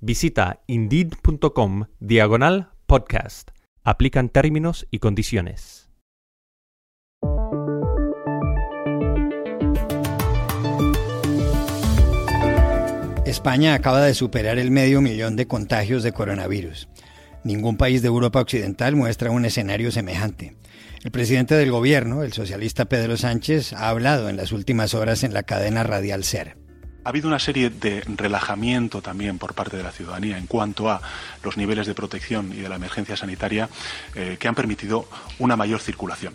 Visita indeed.com diagonal podcast. Aplican términos y condiciones. España acaba de superar el medio millón de contagios de coronavirus. Ningún país de Europa Occidental muestra un escenario semejante. El presidente del gobierno, el socialista Pedro Sánchez, ha hablado en las últimas horas en la cadena radial SER. Ha habido una serie de relajamiento también por parte de la ciudadanía en cuanto a los niveles de protección y de la emergencia sanitaria eh, que han permitido una mayor circulación.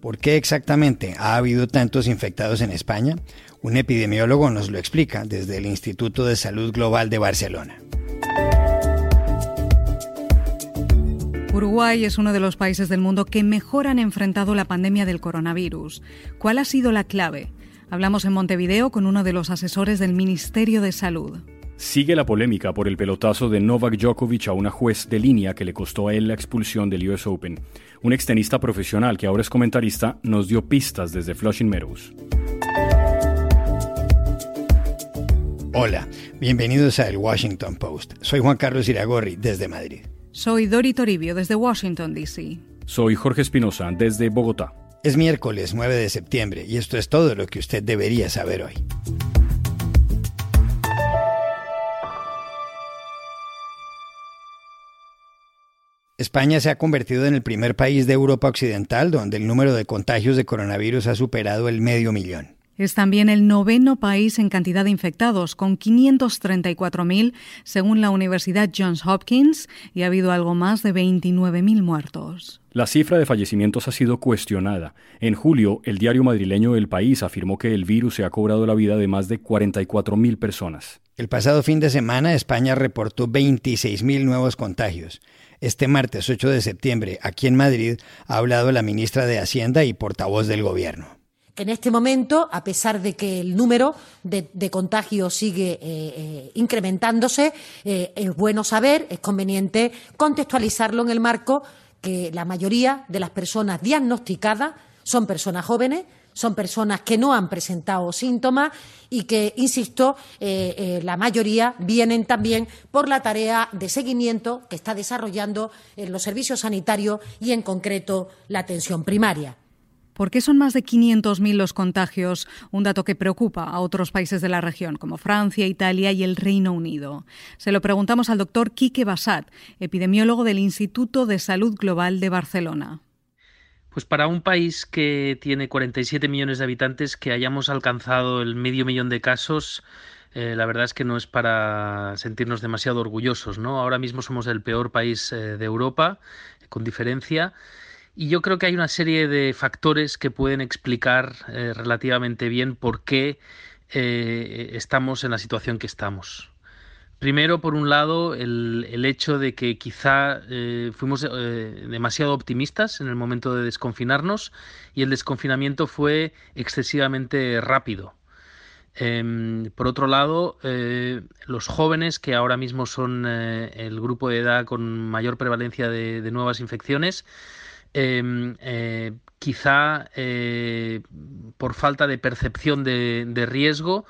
¿Por qué exactamente ha habido tantos infectados en España? Un epidemiólogo nos lo explica desde el Instituto de Salud Global de Barcelona. Uruguay es uno de los países del mundo que mejor han enfrentado la pandemia del coronavirus. ¿Cuál ha sido la clave? Hablamos en Montevideo con uno de los asesores del Ministerio de Salud. Sigue la polémica por el pelotazo de Novak Djokovic a una juez de línea que le costó a él la expulsión del US Open. Un extenista profesional que ahora es comentarista nos dio pistas desde Flushing Meadows. Hola, bienvenidos a El Washington Post. Soy Juan Carlos Iragorri desde Madrid. Soy Dori Toribio desde Washington, D.C. Soy Jorge Espinosa desde Bogotá. Es miércoles 9 de septiembre y esto es todo lo que usted debería saber hoy. España se ha convertido en el primer país de Europa Occidental donde el número de contagios de coronavirus ha superado el medio millón. Es también el noveno país en cantidad de infectados, con 534.000 según la Universidad Johns Hopkins, y ha habido algo más de 29.000 muertos. La cifra de fallecimientos ha sido cuestionada. En julio, el diario madrileño El País afirmó que el virus se ha cobrado la vida de más de 44.000 personas. El pasado fin de semana, España reportó 26.000 nuevos contagios. Este martes 8 de septiembre, aquí en Madrid, ha hablado la ministra de Hacienda y portavoz del Gobierno en este momento, a pesar de que el número de, contagios sigue eh, eh, incrementándose, eh, es bueno saber, es conveniente contextualizarlo en el marco que la mayoría de las personas diagnosticadas son personas jóvenes, son personas que no han presentado síntomas y que, insisto, la mayoría vienen también por la tarea de seguimiento que está desarrollando los servicios sanitarios y, en concreto, la atención primaria. ¿Por qué son más de 500.000 los contagios? Un dato que preocupa a otros países de la región, como Francia, Italia y el Reino Unido. Se lo preguntamos al doctor Quique Basat, epidemiólogo del Instituto de Salud Global de Barcelona. Pues para un país que tiene 47 millones de habitantes, que hayamos alcanzado el medio millón de casos, eh, la verdad es que no es para sentirnos demasiado orgullosos, ¿no? Ahora mismo somos el peor país eh, de Europa, con diferencia. Y yo creo que hay una serie de factores que pueden explicar eh, relativamente bien por qué eh, estamos en la situación que estamos. Primero, por un lado, el, hecho de que quizá eh, fuimos demasiado optimistas en el momento de desconfinarnos y el desconfinamiento fue excesivamente rápido. Em, por otro lado, los jóvenes, que ahora mismo son el grupo de edad con mayor prevalencia de nuevas infecciones, quizá eh, por falta de percepción de, riesgo,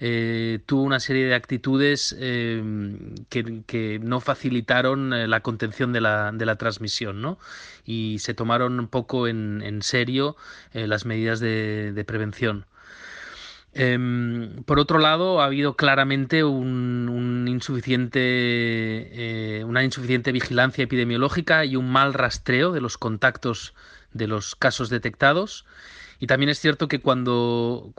eh, tuvo una serie de actitudes em, que, no facilitaron la contención de la, de la transmisión, ¿no? Y se tomaron un poco en, en serio las medidas de prevención. Em, por otro lado, ha habido claramente eh, una insuficiente vigilancia epidemiológica y un mal rastreo de los contactos de los casos detectados. Y también es cierto que cuando,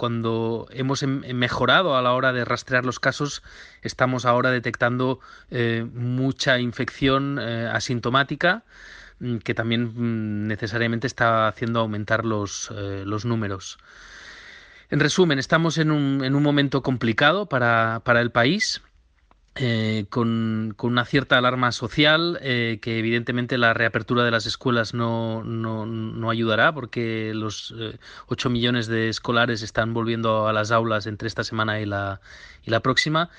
hemos em, mejorado a la hora de rastrear los casos, estamos ahora detectando eh, mucha infección eh, asintomática mm, que también mm, necesariamente está haciendo aumentar los números. En resumen, estamos en un, momento complicado para, el país. eh, con, una cierta alarma social, eh, que evidentemente la reapertura de las escuelas no, no, ayudará, porque los 8 millones de escolares están volviendo a las aulas entre esta semana y la, y la próxima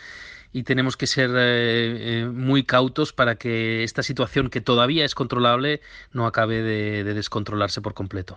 y tenemos que ser muy cautos para que esta situación que todavía es controlable no acabe de descontrolarse por completo.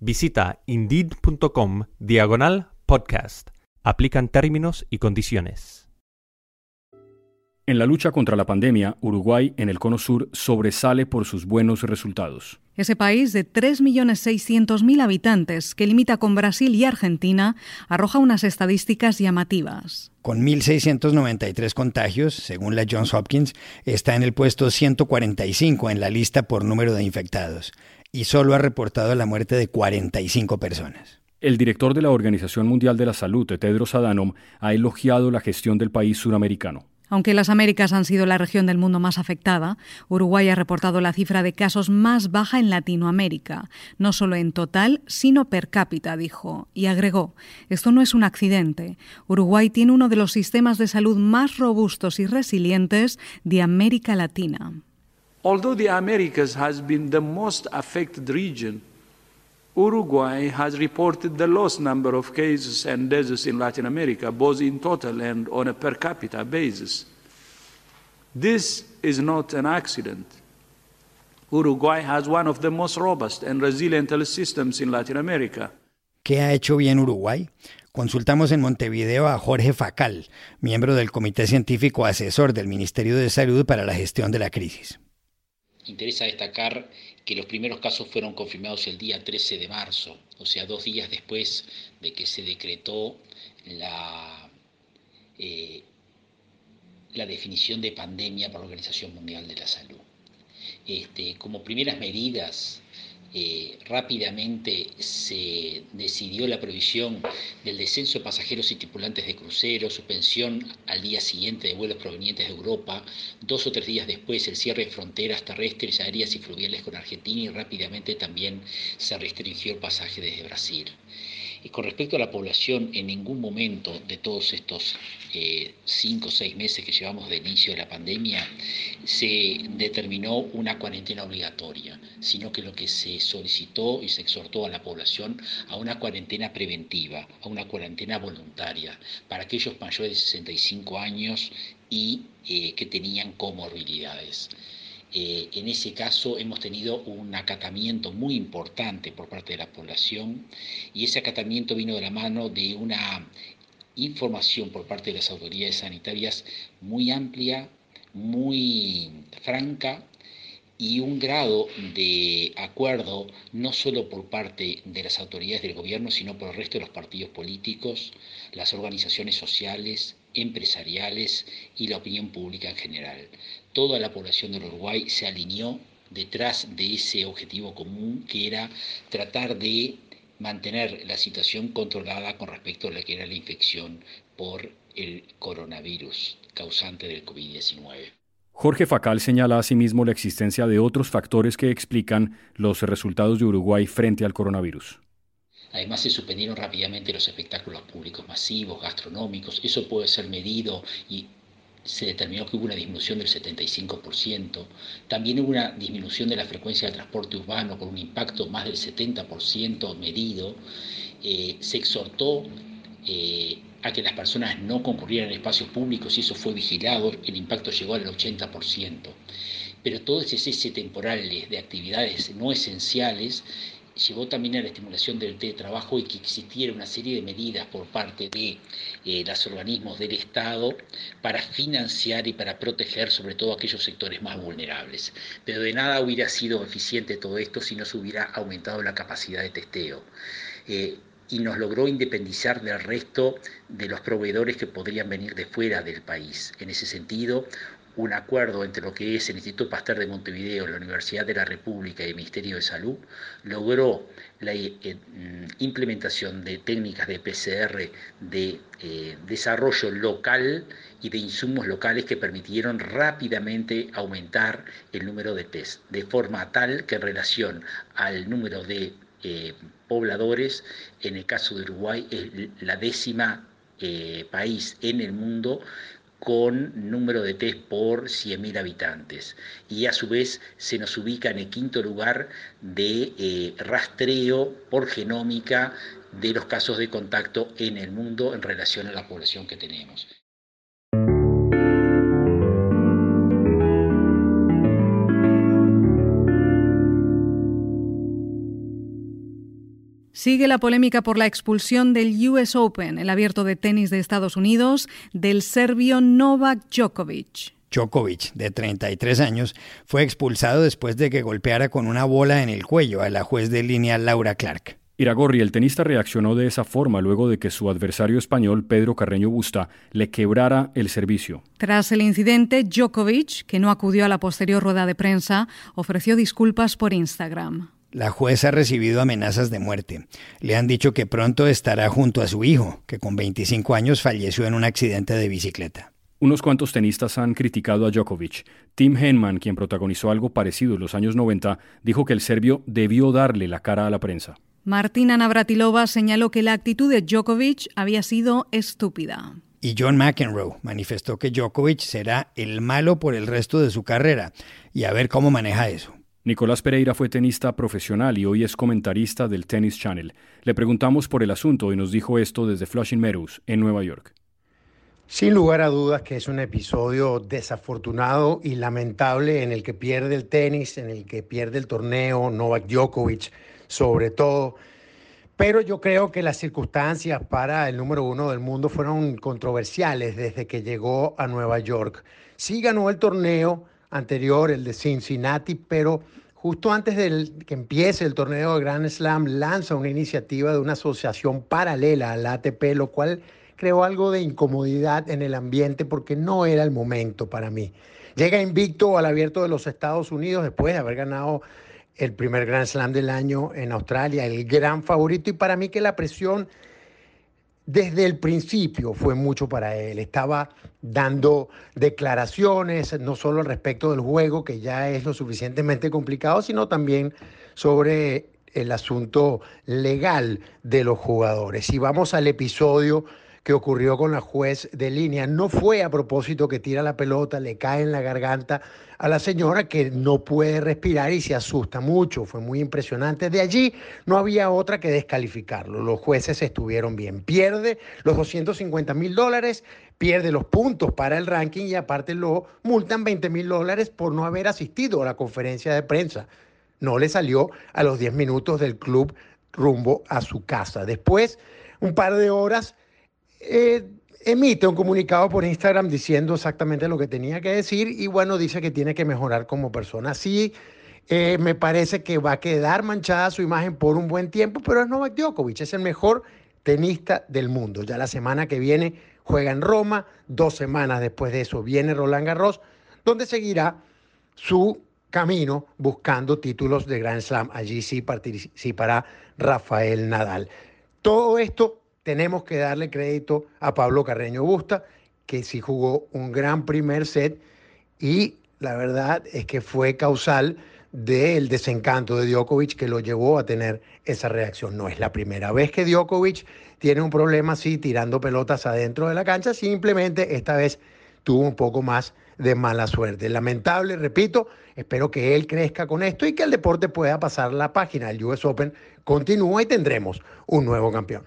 Visita indeed.com diagonal podcast. Aplican términos y condiciones. En la lucha contra la pandemia, Uruguay en el Cono Sur sobresale por sus buenos resultados. Ese país de 3.600.000 habitantes, que limita con Brasil y Argentina, arroja unas estadísticas llamativas. Con 1.693 contagios, según la Johns Hopkins, está en el puesto 145 en la lista por número de infectados y solo ha reportado la muerte de 45 personas. El director de la Organización Mundial de la Salud, Tedros Adhanom, ha elogiado la gestión del país suramericano. Aunque las Américas han sido la región del mundo más afectada, Uruguay ha reportado la cifra de casos más baja en Latinoamérica, no solo en total, sino per cápita, dijo, y agregó, esto no es un accidente. Uruguay tiene uno de los sistemas de salud más robustos y resilientes de América Latina. Although the Americas has been the most affected region, Uruguay has reported the lowest number of cases and deaths in Latin America, both in total and on a per capita basis. This is not an accident. Uruguay has one of the most robust and resilient health systems in Latin America. ¿Qué ha hecho bien Uruguay? Consultamos en Montevideo a Jorge Facal, miembro del Comité Científico Asesor del Ministerio de Salud para la Gestión de la Crisis. Interesa destacar que los primeros casos fueron confirmados el día 13 de marzo, o sea, dos días después de que se decretó la, eh, la definición de pandemia por la Organización Mundial de la Salud. Este, como primeras medidas eh, rápidamente se decidió la prohibición del descenso de pasajeros y tripulantes de cruceros, suspensión al día siguiente de vuelos provenientes de Europa, dos o tres días después el cierre de fronteras terrestres, aéreas y fluviales con Argentina y rápidamente también se restringió el pasaje desde Brasil. Y con respecto a la población, en ningún momento de todos estos eh, cinco o seis meses que llevamos de inicio de la pandemia se determinó una cuarentena obligatoria, sino que lo que se solicitó y se exhortó a la población a una cuarentena preventiva, a una cuarentena voluntaria para aquellos mayores de 65 años y eh, que tenían comorbilidades. Eh, en ese caso hemos tenido un acatamiento muy importante por parte de la población y ese acatamiento vino de la mano de una información por parte de las autoridades sanitarias muy amplia, muy franca y un grado de acuerdo no solo por parte de las autoridades del gobierno, sino por el resto de los partidos políticos, las organizaciones sociales, empresariales y la opinión pública en general toda la población del Uruguay se alineó detrás de ese objetivo común que era tratar de mantener la situación controlada con respecto a la que era la infección por el coronavirus causante del COVID-19. Jorge Facal señala asimismo la existencia de otros factores que explican los resultados de Uruguay frente al coronavirus. Además se suspendieron rápidamente los espectáculos públicos masivos, gastronómicos, eso puede ser medido y se determinó que hubo una disminución del 75%, también hubo una disminución de la frecuencia del transporte urbano con un impacto más del 70% medido, eh, se exhortó eh, a que las personas no concurrieran a espacios públicos y eso fue vigilado, el impacto llegó al 80%. Pero todo ese cese temporal de actividades no esenciales llevó también a la estimulación del teletrabajo y que existiera una serie de medidas por parte de eh, los organismos del Estado para financiar y para proteger sobre todo aquellos sectores más vulnerables. Pero de nada hubiera sido eficiente todo esto si no se hubiera aumentado la capacidad de testeo. Eh, y nos logró independizar del resto de los proveedores que podrían venir de fuera del país. En ese sentido, un acuerdo entre lo que es el Instituto Pasteur de Montevideo, la Universidad de la República y el Ministerio de Salud, logró la eh, mm, implementación de técnicas de PCR de eh, desarrollo local y de insumos locales que permitieron rápidamente aumentar el número de test, de forma tal que en relación al número de eh, pobladores, en el caso de Uruguay es la décima país en el mundo con número de test por 100.000 habitantes. Y a su vez se nos ubica en el quinto lugar de eh, rastreo por genómica de los casos de contacto en el mundo en relación a la población que tenemos. Sigue la polémica por la expulsión del US Open, el abierto de tenis de Estados Unidos, del serbio Novak Djokovic. Djokovic, de 33 años, fue expulsado después de que golpeara con una bola en el cuello a la juez de línea Laura Clark. Iragorri, el tenista reaccionó de esa forma luego de que su adversario español, Pedro Carreño Busta, le quebrara el servicio. Tras el incidente, Djokovic, que no acudió a la posterior rueda de prensa, ofreció disculpas por Instagram. La jueza ha recibido amenazas de muerte. Le han dicho que pronto estará junto a su hijo, que con 25 años falleció en un accidente de bicicleta. Unos cuantos tenistas han criticado a Djokovic. Tim Henman, quien protagonizó algo parecido en los años 90, dijo que el serbio debió darle la cara a la prensa. Martina Navratilova señaló que la actitud de Djokovic había sido estúpida. Y John McEnroe manifestó que Djokovic será el malo por el resto de su carrera. Y a ver cómo maneja eso. Nicolás Pereira fue tenista profesional y hoy es comentarista del Tennis Channel. Le preguntamos por el asunto y nos dijo esto desde Flushing Meadows, en Nueva York. Sin lugar a dudas que es un episodio desafortunado y lamentable en el que pierde el tenis, en el que pierde el torneo, Novak Djokovic sobre todo. Pero yo creo que las circunstancias para el número uno del mundo fueron controversiales desde que llegó a Nueva York. Sí ganó el torneo, anterior, el de Cincinnati, pero justo antes de que empiece el torneo de Grand Slam, lanza una iniciativa de una asociación paralela al ATP, lo cual creó algo de incomodidad en el ambiente porque no era el momento para mí. Llega invicto al abierto de los Estados Unidos después de haber ganado el primer Grand Slam del año en Australia, el gran favorito, y para mí que la presión desde el principio fue mucho para él. Estaba dando declaraciones, no solo respecto del juego, que ya es lo suficientemente complicado, sino también sobre el asunto legal de los jugadores. Y vamos al episodio que ocurrió con la juez de línea. No fue a propósito que tira la pelota, le cae en la garganta a la señora que no puede respirar y se asusta mucho. Fue muy impresionante. De allí no había otra que descalificarlo. Los jueces estuvieron bien. Pierde los 250 mil dólares, pierde los puntos para el ranking y aparte lo multan 20 mil dólares por no haber asistido a la conferencia de prensa. No le salió a los 10 minutos del club rumbo a su casa. Después, un par de horas, eh, emite un comunicado por Instagram diciendo exactamente lo que tenía que decir y bueno, dice que tiene que mejorar como persona. Sí, eh, me parece que va a quedar manchada su imagen por un buen tiempo, pero es Novak Djokovic, es el mejor tenista del mundo. Ya la semana que viene juega en Roma, dos semanas después de eso viene Roland Garros, donde seguirá su camino buscando títulos de Grand Slam. Allí sí participará Rafael Nadal. Todo esto tenemos que darle crédito a Pablo Carreño Busta, que sí jugó un gran primer set y la verdad es que fue causal del desencanto de Djokovic que lo llevó a tener esa reacción. No es la primera vez que Djokovic tiene un problema así tirando pelotas adentro de la cancha, simplemente esta vez tuvo un poco más de mala suerte. Lamentable, repito, espero que él crezca con esto y que el deporte pueda pasar la página. El US Open continúa y tendremos un nuevo campeón.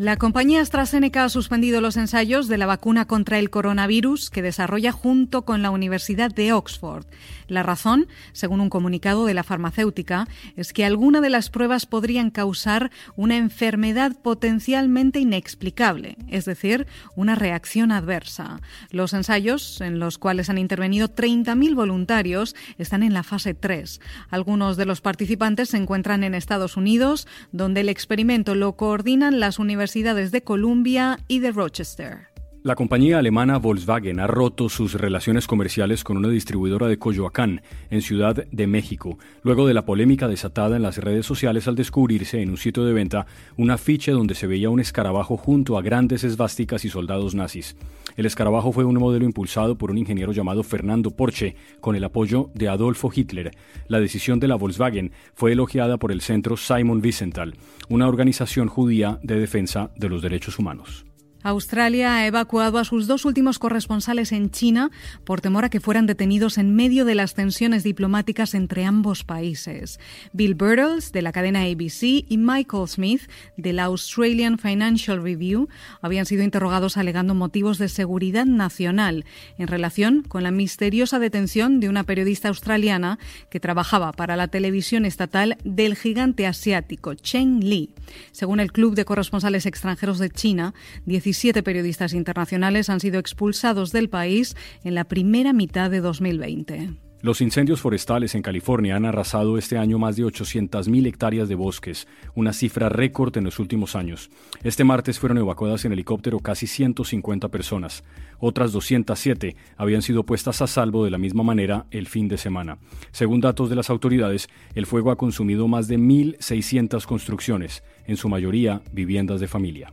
La compañía AstraZeneca ha suspendido los ensayos de la vacuna contra el coronavirus que desarrolla junto con la Universidad de Oxford. La razón, según un comunicado de la farmacéutica, es que alguna de las pruebas podrían causar una enfermedad potencialmente inexplicable, es decir, una reacción adversa. Los ensayos, en los cuales han intervenido 30.000 voluntarios, están en la fase 3. Algunos de los participantes se encuentran en Estados Unidos, donde el experimento lo coordinan las universidades universidades de Columbia y de Rochester. La compañía alemana Volkswagen ha roto sus relaciones comerciales con una distribuidora de Coyoacán, en Ciudad de México, luego de la polémica desatada en las redes sociales al descubrirse en un sitio de venta un afiche donde se veía un escarabajo junto a grandes esvásticas y soldados nazis. El escarabajo fue un modelo impulsado por un ingeniero llamado Fernando Porsche, con el apoyo de Adolfo Hitler. La decisión de la Volkswagen fue elogiada por el centro Simon Wiesenthal, una organización judía de defensa de los derechos humanos. Australia ha evacuado a sus dos últimos corresponsales en China por temor a que fueran detenidos en medio de las tensiones diplomáticas entre ambos países. Bill Birtles, de la cadena ABC, y Michael Smith, de la Australian Financial Review, habían sido interrogados alegando motivos de seguridad nacional en relación con la misteriosa detención de una periodista australiana que trabajaba para la televisión estatal del gigante asiático Cheng Li. Según el Club de Corresponsales Extranjeros de China, 17 periodistas internacionales han sido expulsados del país en la primera mitad de 2020. Los incendios forestales en California han arrasado este año más de 800.000 hectáreas de bosques, una cifra récord en los últimos años. Este martes fueron evacuadas en helicóptero casi 150 personas. Otras 207 habían sido puestas a salvo de la misma manera el fin de semana. Según datos de las autoridades, el fuego ha consumido más de 1.600 construcciones, en su mayoría viviendas de familia.